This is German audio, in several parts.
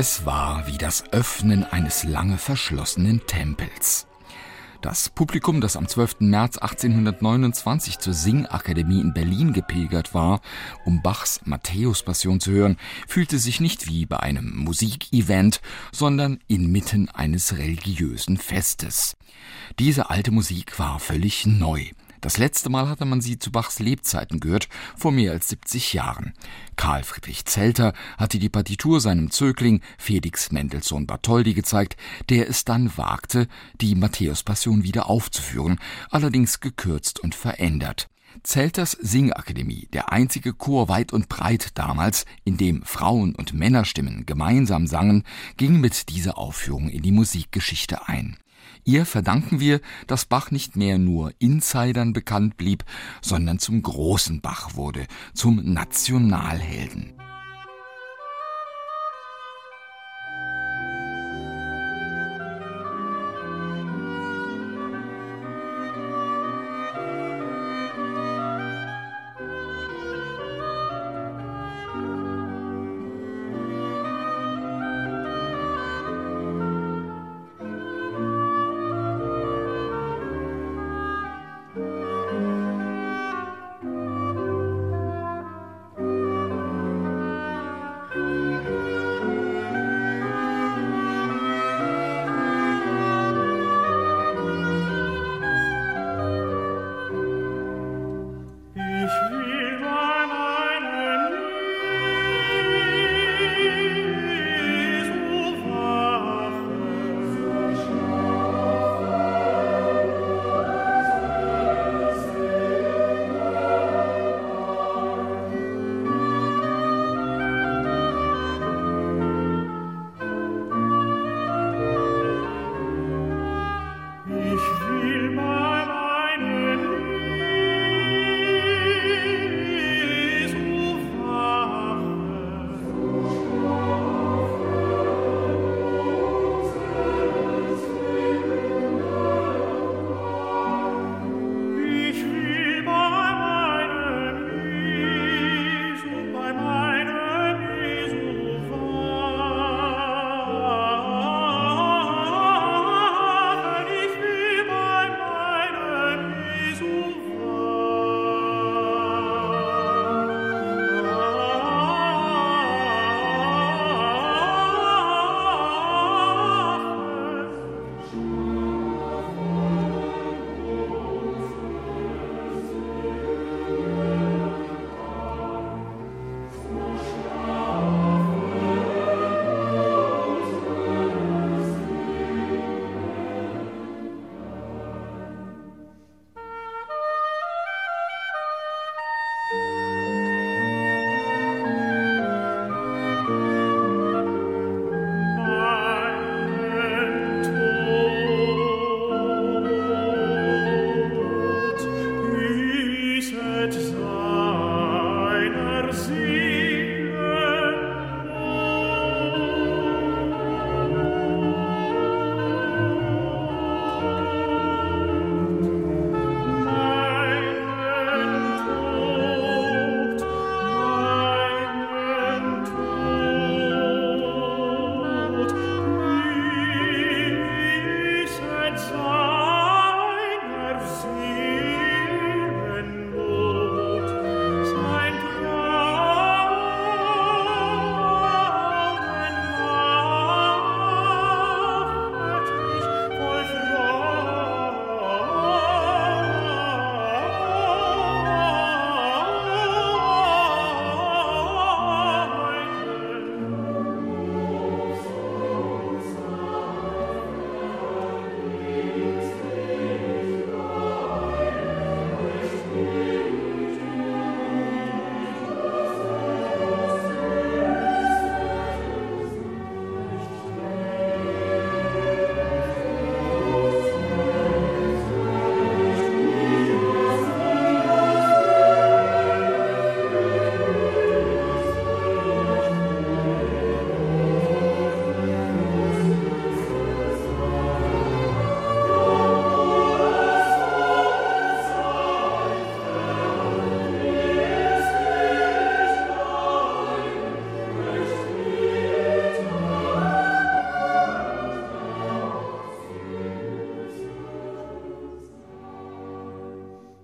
Es war wie das Öffnen eines lange verschlossenen Tempels. Das Publikum, das am 12. März 1829 zur Singakademie in Berlin gepilgert war, um Bachs Matthäus-Passion zu hören, fühlte sich nicht wie bei einem Musikevent, sondern inmitten eines religiösen Festes. Diese alte Musik war völlig neu. Das letzte Mal hatte man sie zu Bachs Lebzeiten gehört, vor mehr als 70 Jahren. Karl Friedrich Zelter hatte die Partitur seinem Zögling Felix Mendelssohn Bartholdy gezeigt, der es dann wagte, die Matthäus-Passion wieder aufzuführen, allerdings gekürzt und verändert. Zelters Singakademie, der einzige Chor weit und breit damals, in dem Frauen- und Männerstimmen gemeinsam sangen, ging mit dieser Aufführung in die Musikgeschichte ein. Ihr verdanken wir, dass Bach nicht mehr nur Insidern bekannt blieb, sondern zum großen Bach wurde, zum Nationalhelden.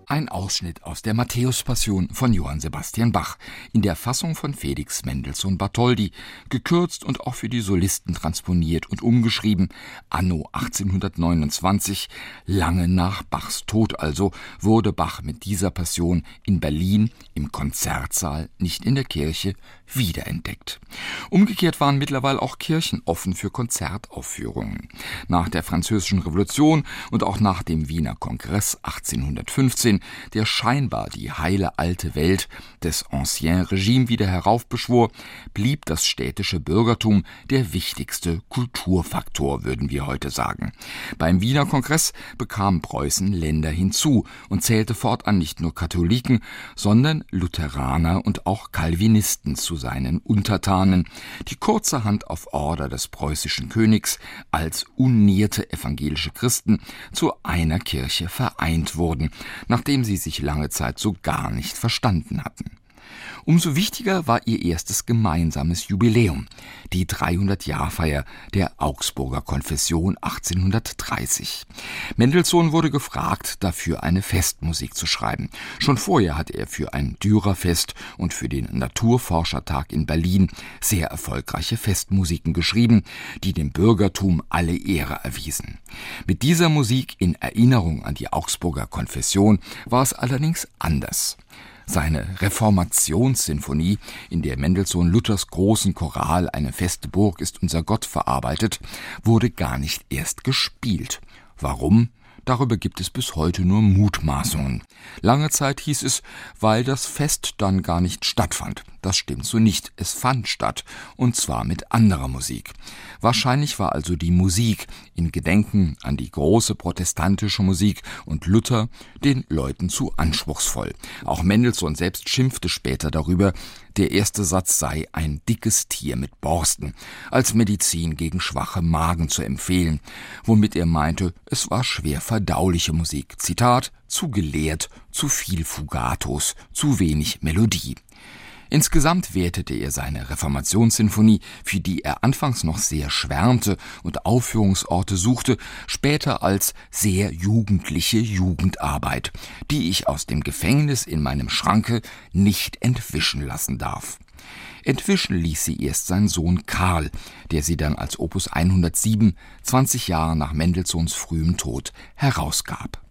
Ein Ausschnitt aus der Matthäus-Passion von Johann Sebastian Bach in der Fassung von Felix Mendelssohn Bartholdy, gekürzt und auch für die Solisten transponiert und umgeschrieben, anno 1829, lange nach Bachs Tod also, wurde Bach mit dieser Passion in Berlin im Konzertsaal, nicht in der Kirche, wiederentdeckt. Umgekehrt waren mittlerweile auch Kirchen offen für Konzertaufführungen. Nach der Französischen Revolution und auch nach dem Wiener Kongress 1815, der scheinbar die heile alte Welt des Ancien Regime wieder heraufbeschwor, blieb das städtische Bürgertum der wichtigste Kulturfaktor, würden wir heute sagen. Beim Wiener Kongress bekam Preußen Länder hinzu und zählte fortan nicht nur Katholiken, sondern Lutheraner und auch Calvinisten zu seinen Untertanen, die kurzerhand auf Order des preußischen Königs als unierte evangelische Christen zu einer Kirche vereint wurden, nachdem sie sich lange Zeit so gar nicht verstanden hatten. Umso wichtiger war ihr erstes gemeinsames Jubiläum, die 300-Jahrfeier der Augsburger Konfession 1830. Mendelssohn wurde gefragt, dafür eine Festmusik zu schreiben. Schon vorher hatte er für ein Dürerfest und für den Naturforschertag in Berlin sehr erfolgreiche Festmusiken geschrieben, die dem Bürgertum alle Ehre erwiesen. Mit dieser Musik in Erinnerung an die Augsburger Konfession war es allerdings anders. Seine Reformationssinfonie, in der Mendelssohn Luthers großen Choral Eine feste Burg ist unser Gott verarbeitet, wurde gar nicht erst gespielt. Warum? Darüber gibt es bis heute nur Mutmaßungen. Lange Zeit hieß es, weil das Fest dann gar nicht stattfand. Das stimmt so nicht. Es fand statt. Und zwar mit anderer Musik. Wahrscheinlich war also die Musik in Gedenken an die große protestantische Musik und Luther den Leuten zu anspruchsvoll. Auch Mendelssohn selbst schimpfte später darüber, der erste Satz sei ein dickes Tier mit Borsten, als Medizin gegen schwache Magen zu empfehlen, womit er meinte, es war schwer verdauliche Musik. Zitat, zu gelehrt, zu viel Fugatos, zu wenig Melodie. Insgesamt wertete er seine Reformationssinfonie, für die er anfangs noch sehr schwärmte und Aufführungsorte suchte, später als sehr jugendliche Jugendarbeit, die ich aus dem Gefängnis in meinem Schranke nicht entwischen lassen darf. Entwischen ließ sie erst sein Sohn Karl, der sie dann als Opus 107, 20 Jahre nach Mendelssohns frühem Tod, herausgab.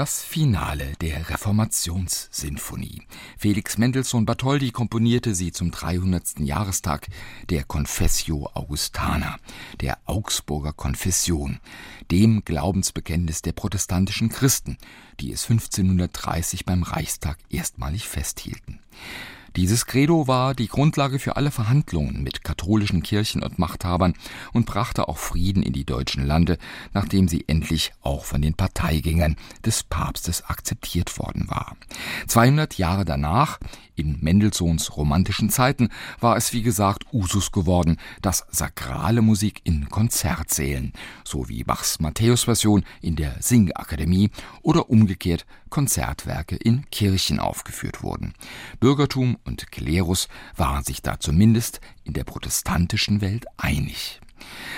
Das Finale der Reformationssinfonie. Felix Mendelssohn Bartholdy komponierte sie zum 300. Jahrestag der Confessio Augustana, der Augsburger Konfession, dem Glaubensbekenntnis der protestantischen Christen, die es 1530 beim Reichstag erstmalig festhielten. Dieses Credo war die Grundlage für alle Verhandlungen mit katholischen Kirchen und Machthabern und brachte auch Frieden in die deutschen Lande, nachdem sie endlich auch von den Parteigängern des Papstes akzeptiert worden war. 200 Jahre danach, in Mendelssohns romantischen Zeiten war es wie gesagt Usus geworden, dass sakrale Musik in Konzertsälen, so wie Bachs Matthäusversion in der Singakademie oder umgekehrt Konzertwerke in Kirchen aufgeführt wurden. Bürgertum und Klerus waren sich da zumindest in der protestantischen Welt einig.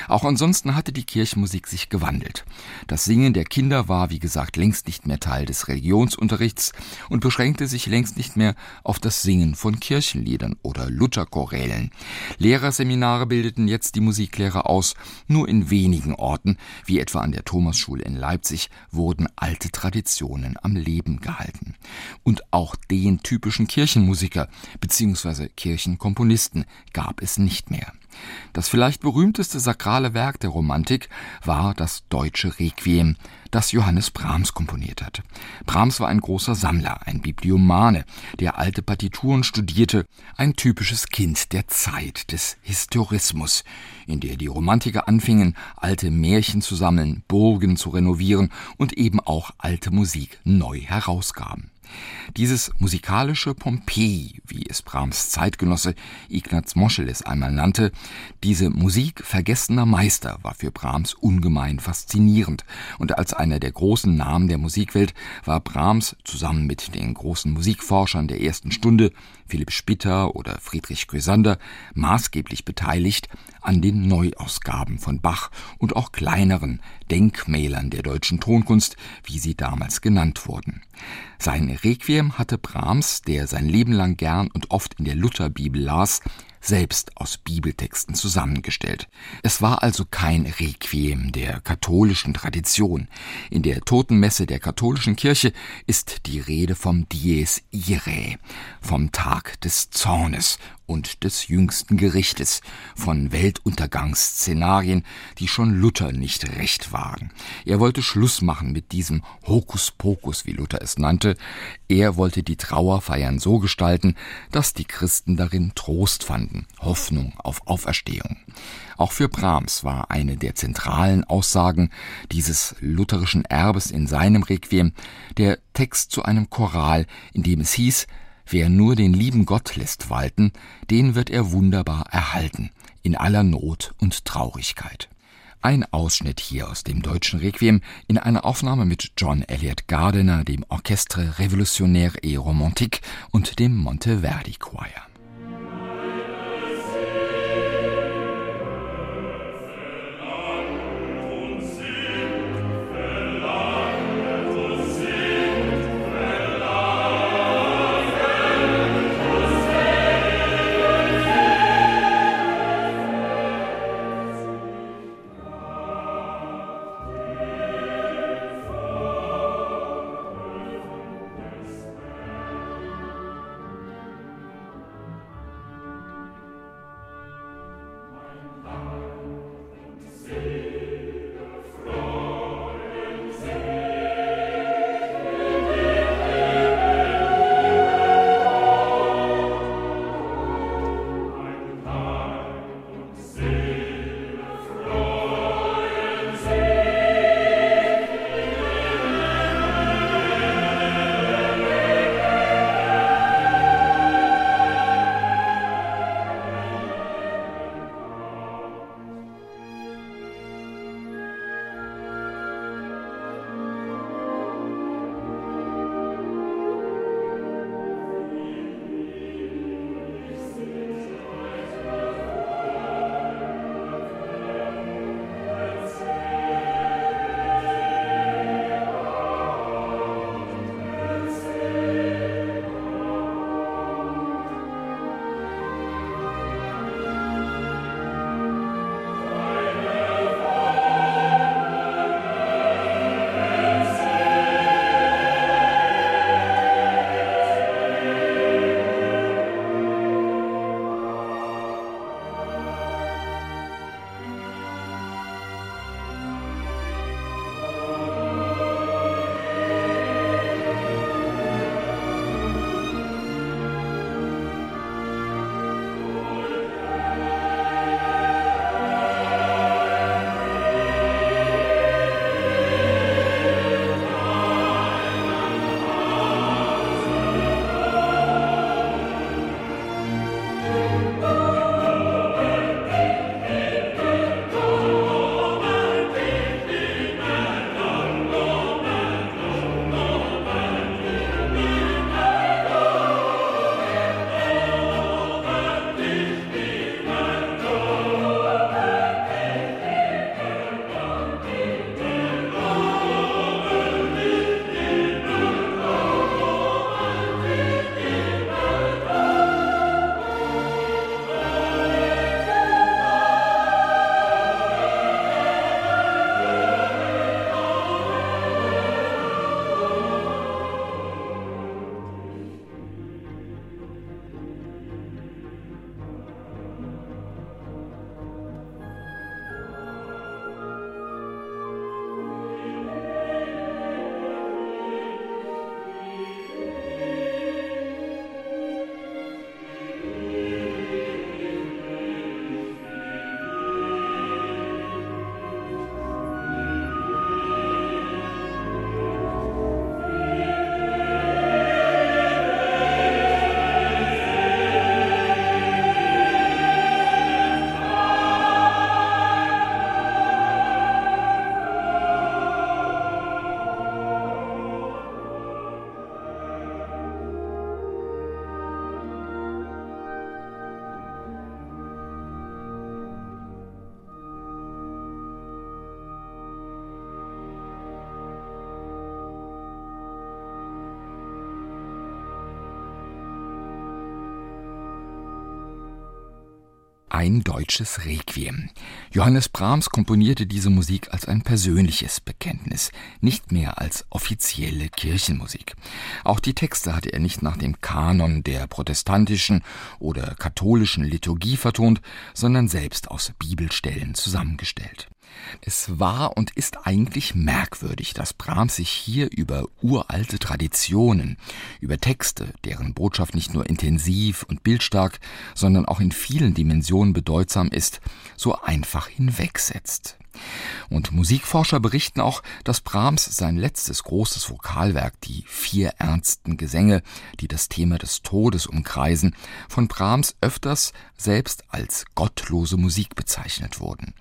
Auch ansonsten hatte die Kirchenmusik sich gewandelt. Das Singen der Kinder war, wie gesagt, längst nicht mehr Teil des Religionsunterrichts und beschränkte sich längst nicht mehr auf das Singen von Kirchenliedern oder Lutherchorälen. Lehrerseminare bildeten jetzt die Musiklehrer aus. Nur in wenigen Orten, wie etwa an der Thomasschule in Leipzig, wurden alte Traditionen am Leben gehalten. Und auch den typischen Kirchenmusiker bzw. Kirchenkomponisten gab es nicht mehr. Das vielleicht berühmteste sakrale Werk der Romantik war das deutsche Requiem, das Johannes Brahms komponiert hat. Brahms war ein großer Sammler, ein Bibliomane, der alte Partituren studierte, ein typisches Kind der Zeit des Historismus, in der die Romantiker anfingen, alte Märchen zu sammeln, Burgen zu renovieren und eben auch alte Musik neu herausgaben. Dieses musikalische Pompeji, wie es Brahms Zeitgenosse Ignaz Moscheles einmal nannte, diese Musik vergessener Meister war für Brahms ungemein faszinierend. Und als einer der großen Namen der Musikwelt war Brahms zusammen mit den großen Musikforschern der ersten Stunde, Philipp Spitter oder Friedrich Grösander, maßgeblich beteiligt an den Neuausgaben von Bach und auch kleineren Denkmälern der deutschen Tonkunst, wie sie damals genannt wurden. Sein Requiem hatte Brahms, der sein Leben lang gern und oft in der Lutherbibel las, selbst aus Bibeltexten zusammengestellt. Es war also kein Requiem der katholischen Tradition. In der Totenmesse der katholischen Kirche ist die Rede vom Dies Irae, vom Tag des Zornes und des jüngsten Gerichtes, von Weltuntergangsszenarien, die schon Luther nicht recht waren. Er wollte Schluss machen mit diesem Hokuspokus, wie Luther es nannte. Er wollte die Trauerfeiern so gestalten, dass die Christen darin Trost fanden, Hoffnung auf Auferstehung. Auch für Brahms war eine der zentralen Aussagen dieses lutherischen Erbes in seinem Requiem der Text zu einem Choral, in dem es hieß, Wer nur den lieben Gott lässt walten, den wird er wunderbar erhalten, in aller Not und Traurigkeit. Ein Ausschnitt hier aus dem deutschen Requiem in einer Aufnahme mit John Elliott Gardiner, dem Orchestre Révolutionnaire et Romantique und dem Monteverdi Choir. Ein deutsches Requiem. Johannes Brahms komponierte diese Musik als ein persönliches Bekenntnis, nicht mehr als offizielle Kirchenmusik. Auch die Texte hatte er nicht nach dem Kanon der protestantischen oder katholischen Liturgie vertont, sondern selbst aus Bibelstellen zusammengestellt. Es war und ist eigentlich merkwürdig, dass Brahms sich hier über uralte Traditionen, über Texte, deren Botschaft nicht nur intensiv und bildstark, sondern auch in vielen Dimensionen bedeutsam ist, so einfach hinwegsetzt. Und Musikforscher berichten auch, dass Brahms sein letztes großes Vokalwerk, die vier ernsten Gesänge, die das Thema des Todes umkreisen, von Brahms öfters selbst als gottlose Musik bezeichnet wurden.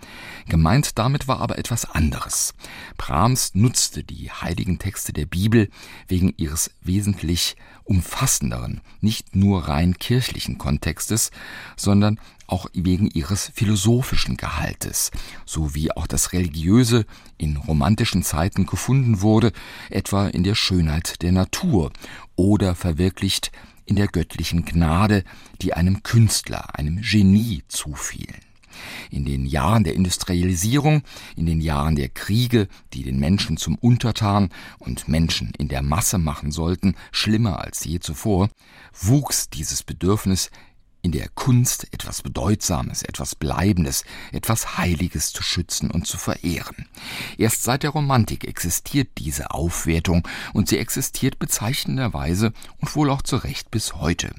Gemeint damit war aber etwas anderes. Brahms nutzte die heiligen Texte der Bibel wegen ihres wesentlich umfassenderen, nicht nur rein kirchlichen Kontextes, sondern auch wegen ihres philosophischen Gehaltes, so wie auch das Religiöse in romantischen Zeiten gefunden wurde, etwa in der Schönheit der Natur oder verwirklicht in der göttlichen Gnade, die einem Künstler, einem Genie zufielen. In den Jahren der Industrialisierung, in den Jahren der Kriege, die den Menschen zum Untertan und Menschen in der Masse machen sollten, schlimmer als je zuvor, wuchs dieses Bedürfnis in der Kunst etwas Bedeutsames, etwas Bleibendes, etwas Heiliges zu schützen und zu verehren. Erst seit der Romantik existiert diese Aufwertung und sie existiert bezeichnenderweise und wohl auch zu Recht bis heute.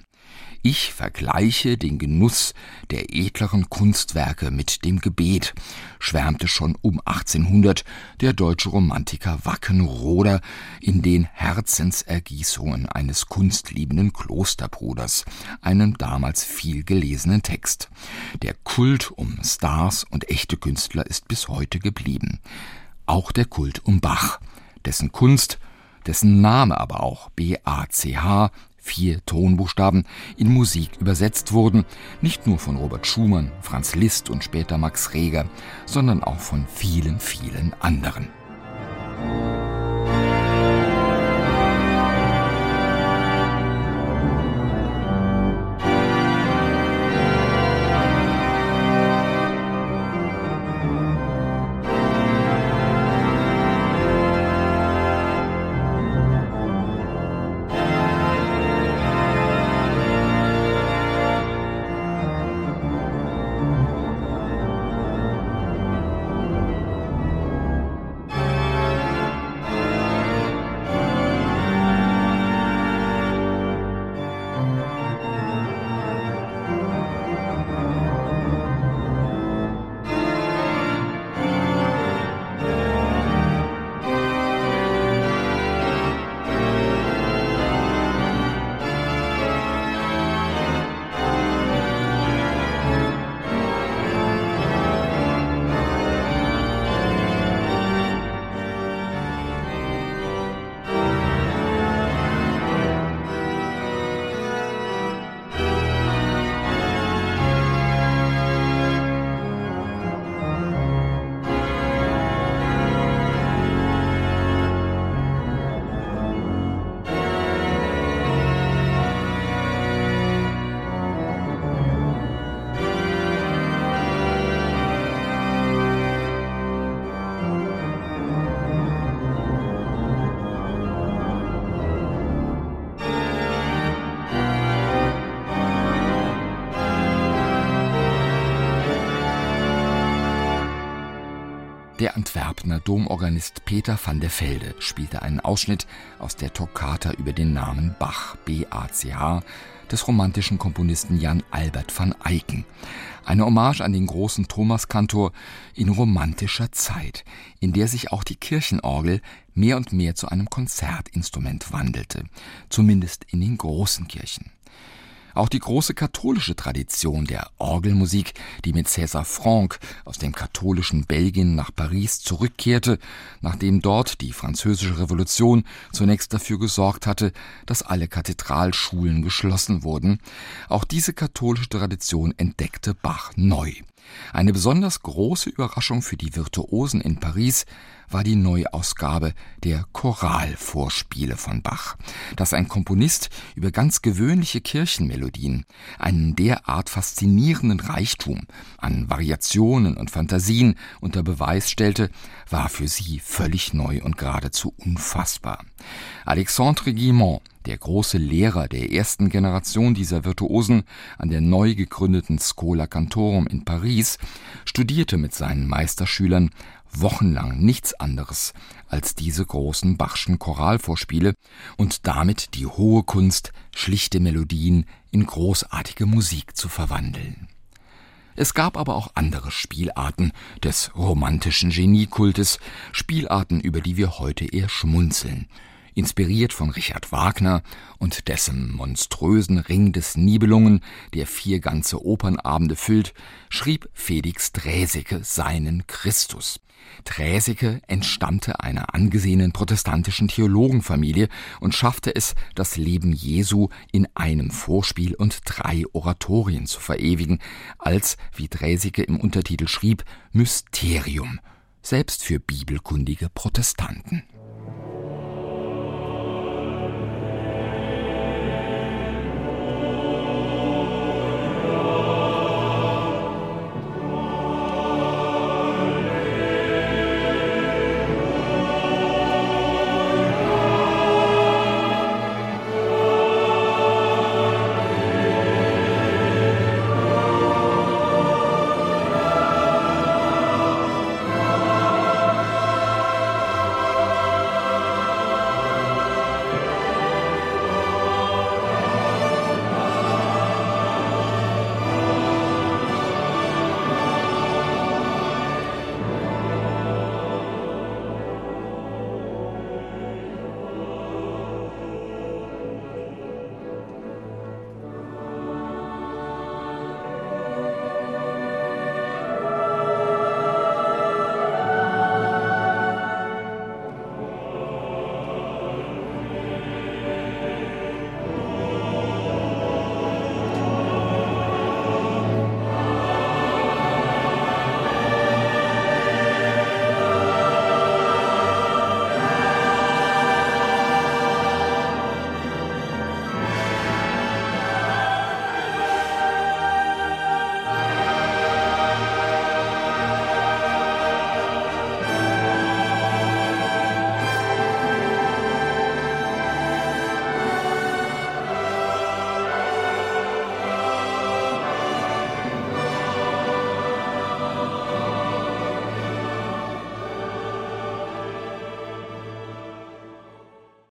Ich vergleiche den Genuss der edleren Kunstwerke mit dem Gebet, schwärmte schon um 1800 der deutsche Romantiker Wackenroder in den Herzensergießungen eines kunstliebenden Klosterbruders, einem damals viel gelesenen Text. Der Kult um Stars und echte Künstler ist bis heute geblieben. Auch der Kult um Bach, dessen Kunst dessen Name aber auch BACH vier Tonbuchstaben, in Musik übersetzt wurden, nicht nur von Robert Schumann, Franz Liszt und später Max Reger, sondern auch von vielen, vielen anderen. Antwerpner Domorganist Peter van der Velde spielte einen Ausschnitt aus der Toccata über den Namen Bach B-A-C-H des romantischen Komponisten Jan Albert van Eycken. Eine Hommage an den großen Thomaskantor in romantischer Zeit, in der sich auch die Kirchenorgel mehr und mehr zu einem Konzertinstrument wandelte, zumindest in den großen Kirchen. Auch die große katholische Tradition der Orgelmusik, die mit César Franck aus dem katholischen Belgien nach Paris zurückkehrte, nachdem dort die französische Revolution zunächst dafür gesorgt hatte, dass alle Kathedralschulen geschlossen wurden, auch diese katholische Tradition entdeckte Bach neu. Eine besonders große Überraschung für die Virtuosen in Paris war die Neuausgabe der Choralvorspiele von Bach, dass ein Komponist über ganz gewöhnliche Kirchenmelodien einen derart faszinierenden Reichtum an Variationen und Fantasien unter Beweis stellte, war für sie völlig neu und geradezu unfassbar. Alexandre Guillemot, der große Lehrer der ersten Generation dieser Virtuosen an der neu gegründeten Schola Cantorum in Paris, studierte mit seinen Meisterschülern wochenlang nichts anderes als diese großen Bachschen Choralvorspiele und damit die hohe Kunst, schlichte Melodien in großartige Musik zu verwandeln. Es gab aber auch andere Spielarten des romantischen Geniekultes, Spielarten, über die wir heute eher schmunzeln. Inspiriert von Richard Wagner und dessen monströsen Ring des Nibelungen, der vier ganze Opernabende füllt, schrieb Felix Draeseke seinen Christus. Draeseke entstammte einer angesehenen protestantischen Theologenfamilie und schaffte es, das Leben Jesu in einem Vorspiel und drei Oratorien zu verewigen, als, wie Draeseke im Untertitel schrieb, Mysterium, selbst für bibelkundige Protestanten